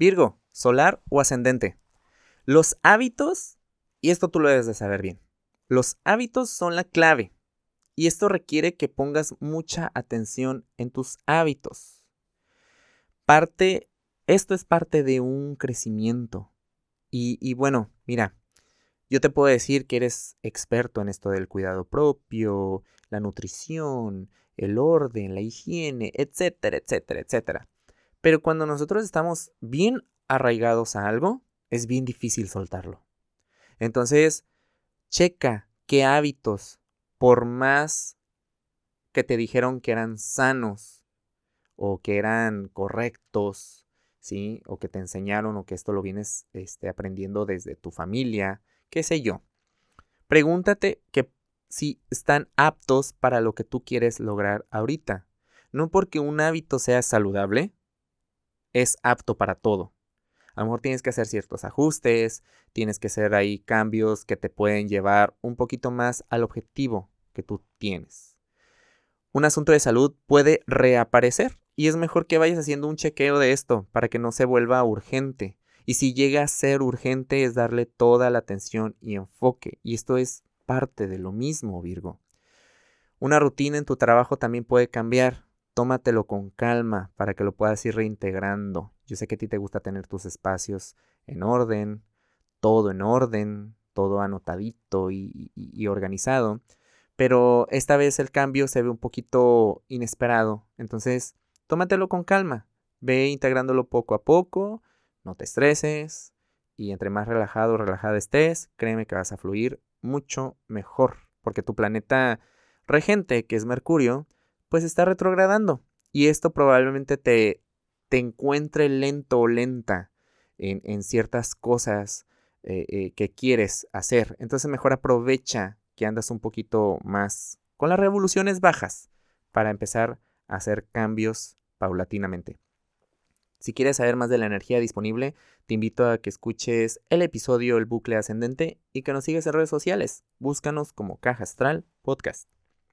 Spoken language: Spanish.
Virgo, solar o ascendente. Los hábitos, y esto tú lo debes de saber bien, los hábitos son la clave. Y esto requiere que pongas mucha atención en tus hábitos. Parte, esto es parte de un crecimiento. Y, y bueno, mira, yo te puedo decir que eres experto en esto del cuidado propio, la nutrición, el orden, la higiene, etcétera, etcétera, etcétera. Pero cuando nosotros estamos bien arraigados a algo, es bien difícil soltarlo. Entonces, checa qué hábitos, por más que te dijeron que eran sanos o que eran correctos, ¿sí? O que te enseñaron o que esto lo vienes este, aprendiendo desde tu familia, qué sé yo. Pregúntate que si están aptos para lo que tú quieres lograr ahorita. No porque un hábito sea saludable, es apto para todo. A lo mejor tienes que hacer ciertos ajustes, tienes que hacer ahí cambios que te pueden llevar un poquito más al objetivo que tú tienes. Un asunto de salud puede reaparecer y es mejor que vayas haciendo un chequeo de esto para que no se vuelva urgente. Y si llega a ser urgente es darle toda la atención y enfoque. Y esto es parte de lo mismo, Virgo. Una rutina en tu trabajo también puede cambiar. Tómatelo con calma para que lo puedas ir reintegrando. Yo sé que a ti te gusta tener tus espacios en orden, todo en orden, todo anotadito y, organizado. Pero esta vez el cambio se ve un poquito inesperado. Entonces, tómatelo con calma. Ve integrándolo poco a poco no te estreses y entre más relajado o relajada estés, créeme que vas a fluir mucho mejor, porque tu planeta regente, que es Mercurio, pues está retrogradando y esto probablemente te, te encuentre lento o lenta en, ciertas cosas eh, eh, que quieres hacer. Entonces mejor aprovecha que andas un poquito más con las revoluciones bajas para empezar a hacer cambios paulatinamente. Si quieres saber más de la energía disponible, te invito a que escuches el episodio El bucle ascendente y que nos sigas en redes sociales. Búscanos como Caja Astral Podcast.